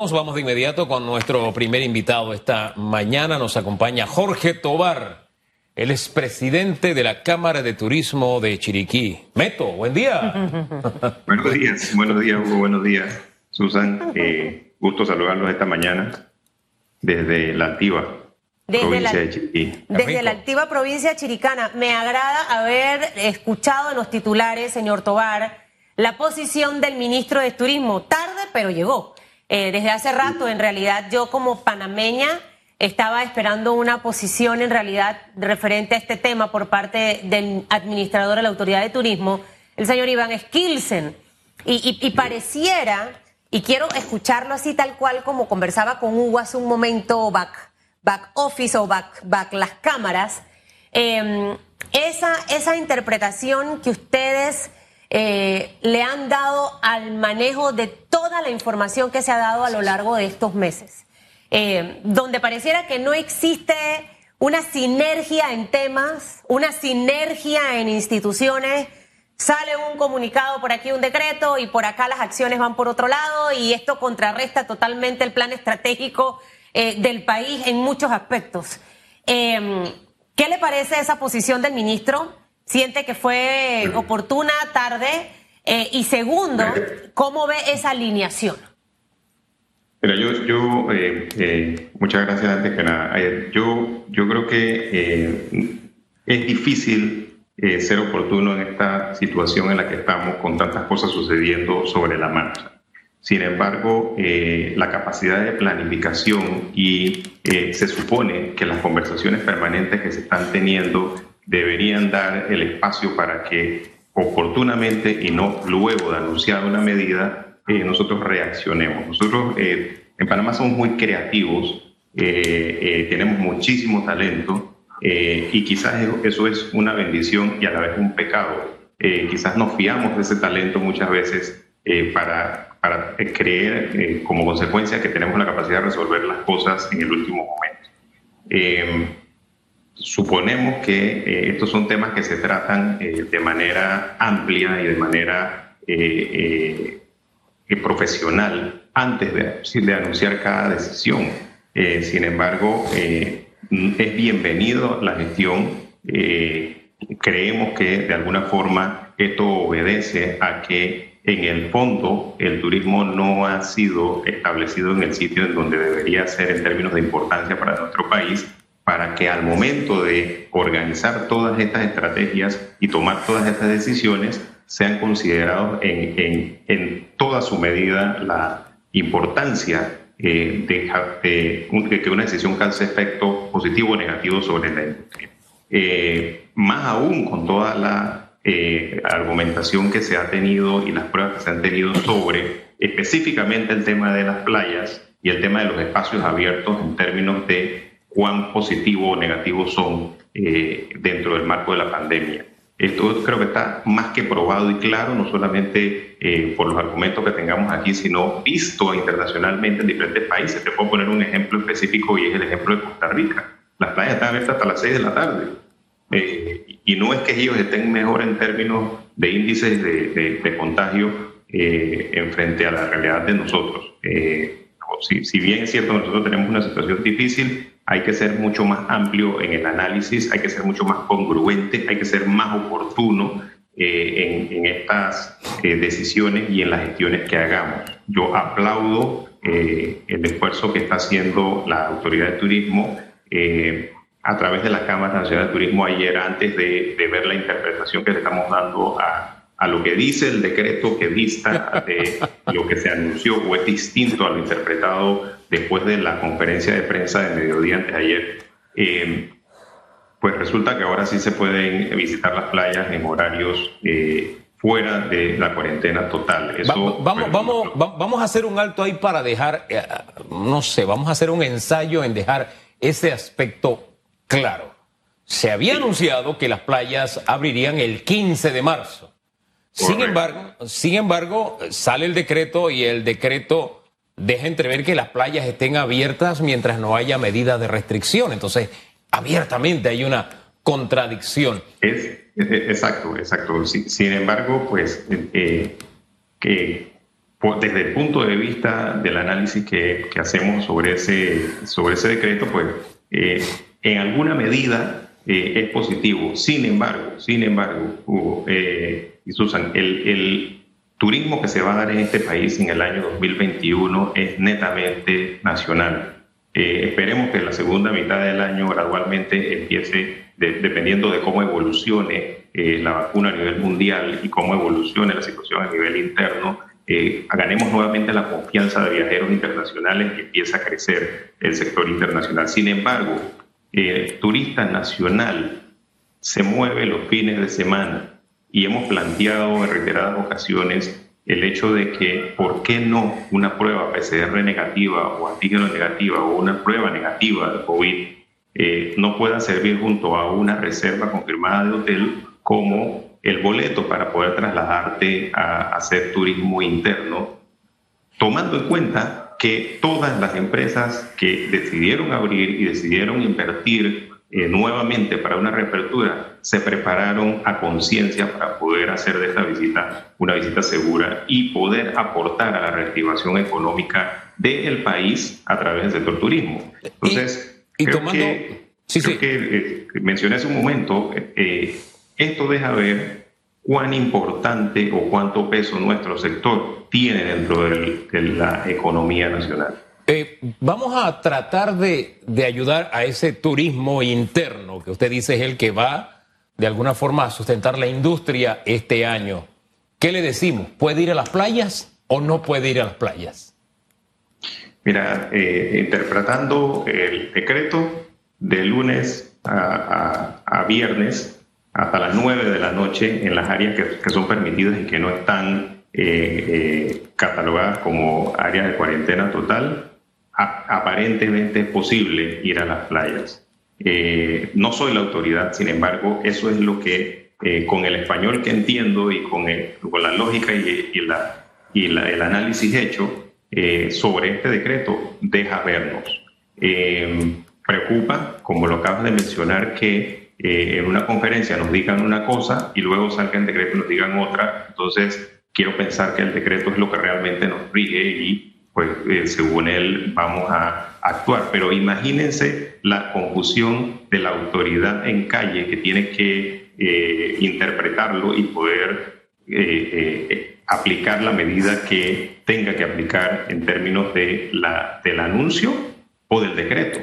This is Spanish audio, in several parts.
Vamos de inmediato con nuestro primer invitado esta mañana. Nos acompaña Jorge Tobar. Él es presidente de la Cámara de Turismo de Chiriquí. Meto, buen día. buenos días, buenos días, Hugo, buenos días, Susan. Eh, gusto saludarlos esta mañana desde la Antigua. provincia de Chiriquí. Desde la activa provincia chiricana. Me agrada haber escuchado en los titulares, señor Tobar, la posición del ministro de Turismo. Tarde, pero llegó. Eh, desde hace rato, en realidad, yo como panameña estaba esperando una posición en realidad referente a este tema por parte del administrador de la Autoridad de Turismo, el señor Iván Skilsen. Y, pareciera, y quiero escucharlo así tal cual como conversaba con Hugo hace un momento, back, back office o back, back las cámaras, em, esa, esa interpretación que ustedes eh, le han dado al manejo de toda la información que se ha dado a lo largo de estos meses, eh, donde pareciera que no existe una sinergia en temas, una sinergia en instituciones. Sale un comunicado por aquí, un decreto, y por acá las acciones van por otro lado, y esto contrarresta totalmente el plan estratégico eh, del país en muchos aspectos. ¿Qué le parece esa posición del ministro? siente que fue oportuna, tarde. Eh, y segundo, ¿cómo ve esa alineación? Mira, yo, yo eh, eh, muchas gracias antes que nada. Yo, yo creo que es difícil ser oportuno en esta situación en la que estamos con tantas cosas sucediendo sobre la marcha. Sin embargo, la capacidad de planificación y se supone que las conversaciones permanentes que se están teniendo deberían dar el espacio para que oportunamente y no luego de anunciar una medida, eh, nosotros reaccionemos. Nosotros eh, en Panamá somos muy creativos, eh, tenemos muchísimo talento y quizás eso es una bendición y a la vez un pecado. quizás nos fiamos de ese talento muchas veces para, para creer como consecuencia que tenemos la capacidad de resolver las cosas en el último momento suponemos que eh, estos son temas que se tratan eh, de manera amplia y de manera eh, profesional antes de, de, anunciar cada decisión. sin embargo, es bienvenido la gestión. creemos que de alguna forma esto obedece a que en el fondo el turismo no ha sido establecido en el sitio en donde debería ser en términos de importancia para nuestro país para que al momento de organizar todas estas estrategias y tomar todas estas decisiones sean considerados en, en, toda su medida la importancia eh, de, que una decisión cause efecto positivo o negativo sobre la industria. Eh, más aún con toda la eh, argumentación que se ha tenido y las pruebas que se han tenido sobre específicamente el tema de las playas y el tema de los espacios abiertos en términos de cuán positivo o negativo son eh, dentro del marco de la pandemia. Esto creo que está más que probado y claro, no solamente eh, por los argumentos que tengamos aquí, sino visto internacionalmente en diferentes países. Te puedo poner un ejemplo específico y es el ejemplo de Costa Rica. Las playas están abiertas hasta las 6 de la tarde. Eh, y no es que ellos estén mejor en términos de índices de, de, contagio en frente a la realidad de nosotros. Si, si, bien es cierto, nosotros tenemos una situación difícil, hay que ser mucho más amplio en el análisis, hay que ser mucho más congruente, hay que ser más oportuno eh, en, estas eh, decisiones y en las gestiones que hagamos. Yo aplaudo eh, el esfuerzo que está haciendo la Autoridad de Turismo a través de la Cámara Nacional de Turismo ayer antes de, de ver la interpretación que le estamos dando a, a lo que dice el decreto que dista de lo que se anunció o es distinto a lo interpretado después de la conferencia de prensa de mediodía antes de ayer, eh, pues resulta que ahora sí se pueden visitar las playas en horarios eh, fuera de la cuarentena total. Eso, vamos, vamos, vamos, a hacer un alto ahí para dejar, eh, no sé, vamos a hacer un ensayo en dejar ese aspecto claro. Se había anunciado que las playas abrirían el 15 de marzo. Sin embargo, sin embargo, sale el decreto y el decreto deja entrever que las playas estén abiertas mientras no haya medidas de restricción. Entonces, abiertamente hay una contradicción. Es, exacto, exacto. Sin, embargo, pues eh, que desde el punto de vista del análisis que, que hacemos sobre ese, sobre ese decreto, pues eh, en alguna medida eh, es positivo. Sin embargo, sin embargo, eh, y Susan, el, turismo que se va a dar en este país en el año 2021 es netamente nacional. esperemos que la segunda mitad del año gradualmente empiece, dependiendo de cómo evolucione la vacuna a nivel mundial y cómo evolucione la situación a nivel interno, eh, ganemos nuevamente la confianza de viajeros internacionales y empieza a crecer el sector internacional. Sin embargo, el turista nacional se mueve los fines de semana y hemos planteado en reiteradas ocasiones el hecho de que, ¿por qué no una prueba PCR negativa o antígeno negativa o una prueba negativa de COVID eh, no pueda servir junto a una reserva confirmada de hotel como el boleto para poder trasladarte a hacer turismo interno, tomando en cuenta que todas las empresas que decidieron abrir y decidieron invertir eh, nuevamente para una reapertura se prepararon a conciencia para poder hacer de esta visita una visita segura y poder aportar a la reactivación económica del país a través del sector turismo. Entonces, y, creo que, sí, sí. que eh, mencioné hace un momento, eh, esto deja ver cuán importante o cuánto peso nuestro sector tiene dentro de la economía nacional. Eh, vamos a tratar de, ayudar a ese turismo interno que usted dice es el que va de alguna forma a sustentar la industria este año. ¿Qué le decimos? ¿Puede ir a las playas o no puede ir a las playas? Mira, eh, interpretando el decreto de lunes a viernes, hasta las 9 de la noche en las áreas que, son permitidas y que no están eh, catalogadas como áreas de cuarentena total, aparentemente es posible ir a las playas. Eh, no soy la autoridad, sin embargo, eso es lo que con el español que entiendo y con, con la lógica y, la, y el análisis hecho sobre este decreto deja vernos. preocupa, como lo acabas de mencionar, que eh, en una conferencia nos digan una cosa y luego salga el decreto y nos digan otra. Entonces, quiero pensar que el decreto es lo que realmente nos rige y pues eh, según él vamos a actuar. Pero imagínense la confusión de la autoridad en calle que tiene que eh, interpretarlo y poder aplicar la medida que tenga que aplicar en términos de la, del anuncio o del decreto.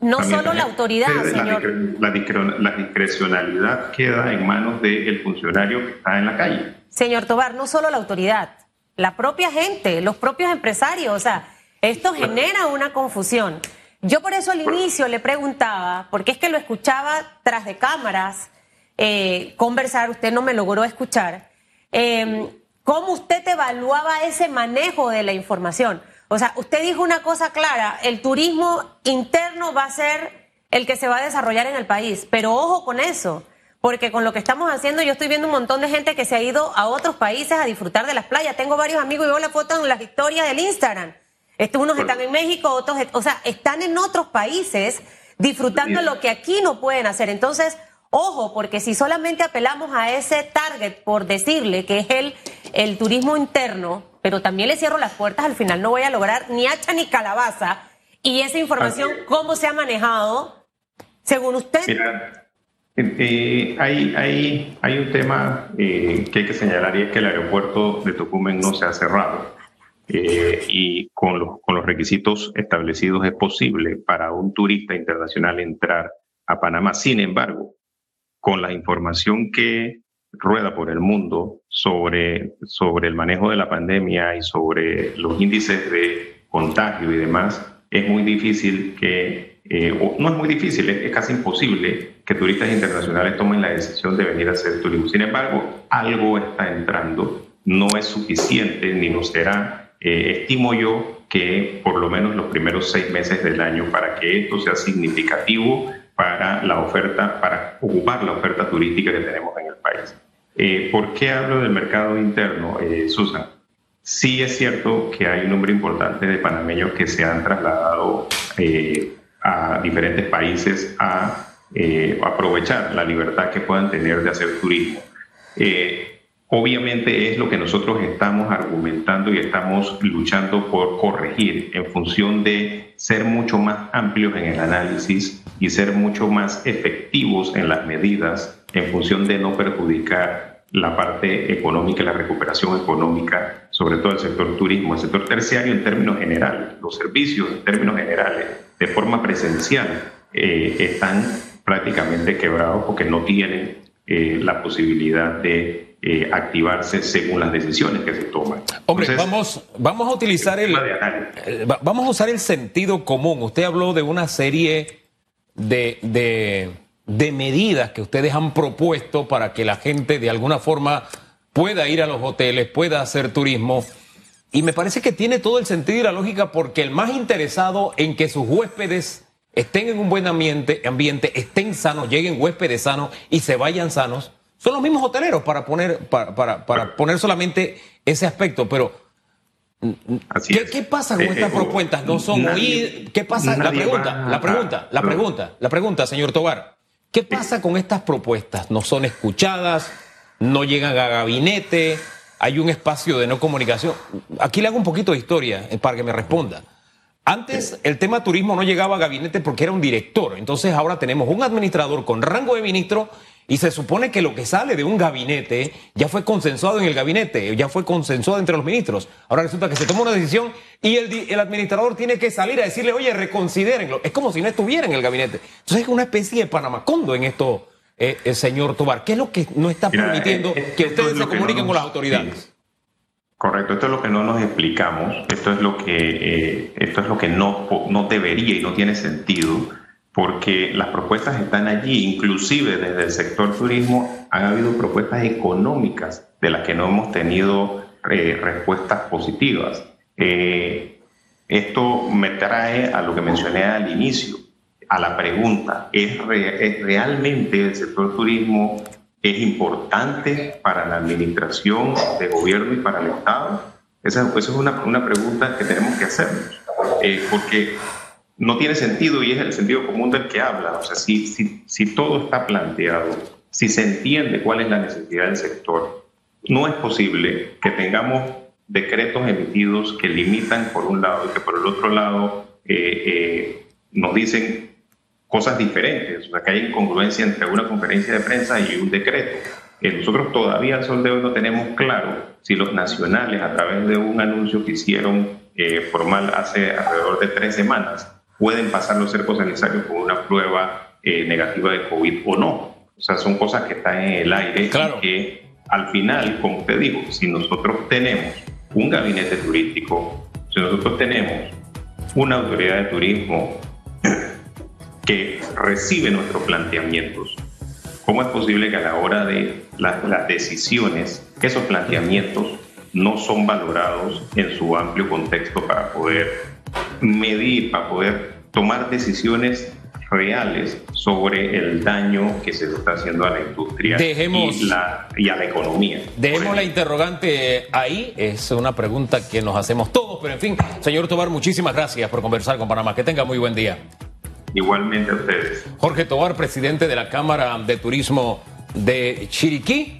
No solo la autoridad, señor. La, discrecionalidad queda en manos del funcionario que está en la calle. Señor Tobar, no solo la autoridad, la propia gente, los propios empresarios. O sea, esto genera una confusión. Yo por eso al inicio le preguntaba, porque es que lo escuchaba tras de cámaras, eh, conversar, usted no me logró escuchar, eh, ¿cómo usted evaluaba ese manejo de la información? O sea, usted dijo una cosa clara, el turismo interno va a ser el que se va a desarrollar en el país, pero ojo con eso, porque con lo que estamos haciendo yo estoy viendo un montón de gente que se ha ido a otros países a disfrutar de las playas. Tengo varios amigos y veo la foto en las historias del Instagram. Estos unos están en México, otros, o sea, están en otros países disfrutando lo que aquí no pueden hacer. Entonces, ojo, porque si solamente apelamos a ese target por decirle que es el, el turismo interno, pero también le cierro las puertas, al final no voy a lograr ni hacha ni calabaza. Y esa información, ¿cómo se ha manejado según usted? Mira, eh, hay, hay, hay, un tema eh, que hay que señalar y es que el aeropuerto de Tocumen no se ha cerrado. Eh, y con los, con los requisitos establecidos es posible para un turista internacional entrar a Panamá. Sin embargo, con la información que rueda por el mundo sobre, sobre el manejo de la pandemia y sobre los índices de contagio y demás, es muy difícil que, eh, no es muy difícil, es, casi imposible que turistas internacionales tomen la decisión de venir a hacer turismo. Sin embargo, algo está entrando, no es suficiente ni lo será. Eh, estimo yo que por lo menos los primeros seis meses del año, para que esto sea significativo para la oferta, para ocupar la oferta turística que tenemos en el país. Eh, ¿Por qué hablo del mercado interno, eh, Susan? Sí es cierto que hay un número importante de panameños que se han trasladado eh, a diferentes países a aprovechar la libertad que puedan tener de hacer turismo. Obviamente es lo que nosotros estamos argumentando y estamos luchando por corregir en función de ser mucho más amplios en el análisis y ser mucho más efectivos en las medidas en función de no perjudicar la parte económica, la recuperación económica, sobre todo el sector turismo, el sector terciario en términos generales, los servicios en términos generales, de forma presencial, eh, están prácticamente quebrados porque no tienen eh, la posibilidad de eh, activarse según las decisiones que se toman. Hombre, vamos, vamos a utilizar el, vamos a usar el sentido común. Usted habló de una serie de, de, de medidas que ustedes han propuesto para que la gente de alguna forma pueda ir a los hoteles, pueda hacer turismo. Y me parece que tiene todo el sentido y la lógica porque el más interesado en que sus huéspedes estén en un buen ambiente, ambiente estén sanos, lleguen huéspedes sanos y se vayan sanos, son los mismos hoteleros para poner, para, para, poner solamente ese aspecto. Pero, ¿qué, pasa con eh, estas eh, propuestas? ¿No son ¿Qué pasa? La pregunta, la pregunta, la pregunta, la pregunta, señor Tobar. ¿Qué pasa con estas propuestas? ¿No son escuchadas? ¿No llegan a gabinete? ¿Hay un espacio de no comunicación? Aquí le hago un poquito de historia eh, para que me responda. Antes el tema turismo no llegaba a gabinete porque era un director. Entonces ahora tenemos un administrador con rango de ministro y se supone que lo que sale de un gabinete ya fue consensuado en el gabinete, ya fue consensuado entre los ministros. Ahora resulta que se toma una decisión y el, administrador tiene que salir a decirle, oye, reconsidérenlo. Es como si no estuviera en el gabinete. Entonces es una especie de panamacondo en esto, eh, el señor Tobar. ¿Qué es lo que no está permitiendo eh, que ustedes se comuniquen con las autoridades? Correcto, esto es lo que no nos explicamos, esto es lo que, eh, esto es lo que no, no debería y no tiene sentido, porque las propuestas están allí, inclusive desde el sector turismo han habido propuestas económicas de las que no hemos tenido eh, respuestas positivas. Eh, esto me trae a lo que mencioné al inicio, a la pregunta, ¿es, ¿es realmente el sector turismo es importante para la administración de gobierno y para el Estado? Esa, es una, una, pregunta que tenemos que hacernos, eh, porque no tiene sentido y es el sentido común del que habla. O sea, si, si, si todo está planteado, si se entiende cuál es la necesidad del sector, no es posible que tengamos decretos emitidos que limitan por un lado y que por el otro lado eh, eh, nos dicen cosas diferentes, o sea, que hay incongruencia entre una conferencia de prensa y un decreto. Eh, nosotros todavía al sol de hoy no tenemos claro si los nacionales, a través de un anuncio que hicieron eh, formal hace alrededor de tres semanas, pueden pasar los cercos sanitarios con una prueba eh, negativa de COVID o no. O sea, son cosas que están en el aire claro. y que al final, como usted dijo, si nosotros tenemos un gabinete turístico, si nosotros tenemos una autoridad de turismo que recibe nuestros planteamientos. ¿Cómo es posible que a la hora de las decisiones, esos planteamientos no son valorados en su amplio contexto para poder medir, para poder tomar decisiones reales sobre el daño que se está haciendo a la industria y, y, a la economía. Dejemos la interrogante ahí, es una pregunta que nos hacemos todos, pero en fin, señor Tobar, muchísimas gracias por conversar con Panamá. Que tenga muy buen día. Igualmente a ustedes. Jorge Tobar, presidente de la Cámara de Turismo de Chiriquí.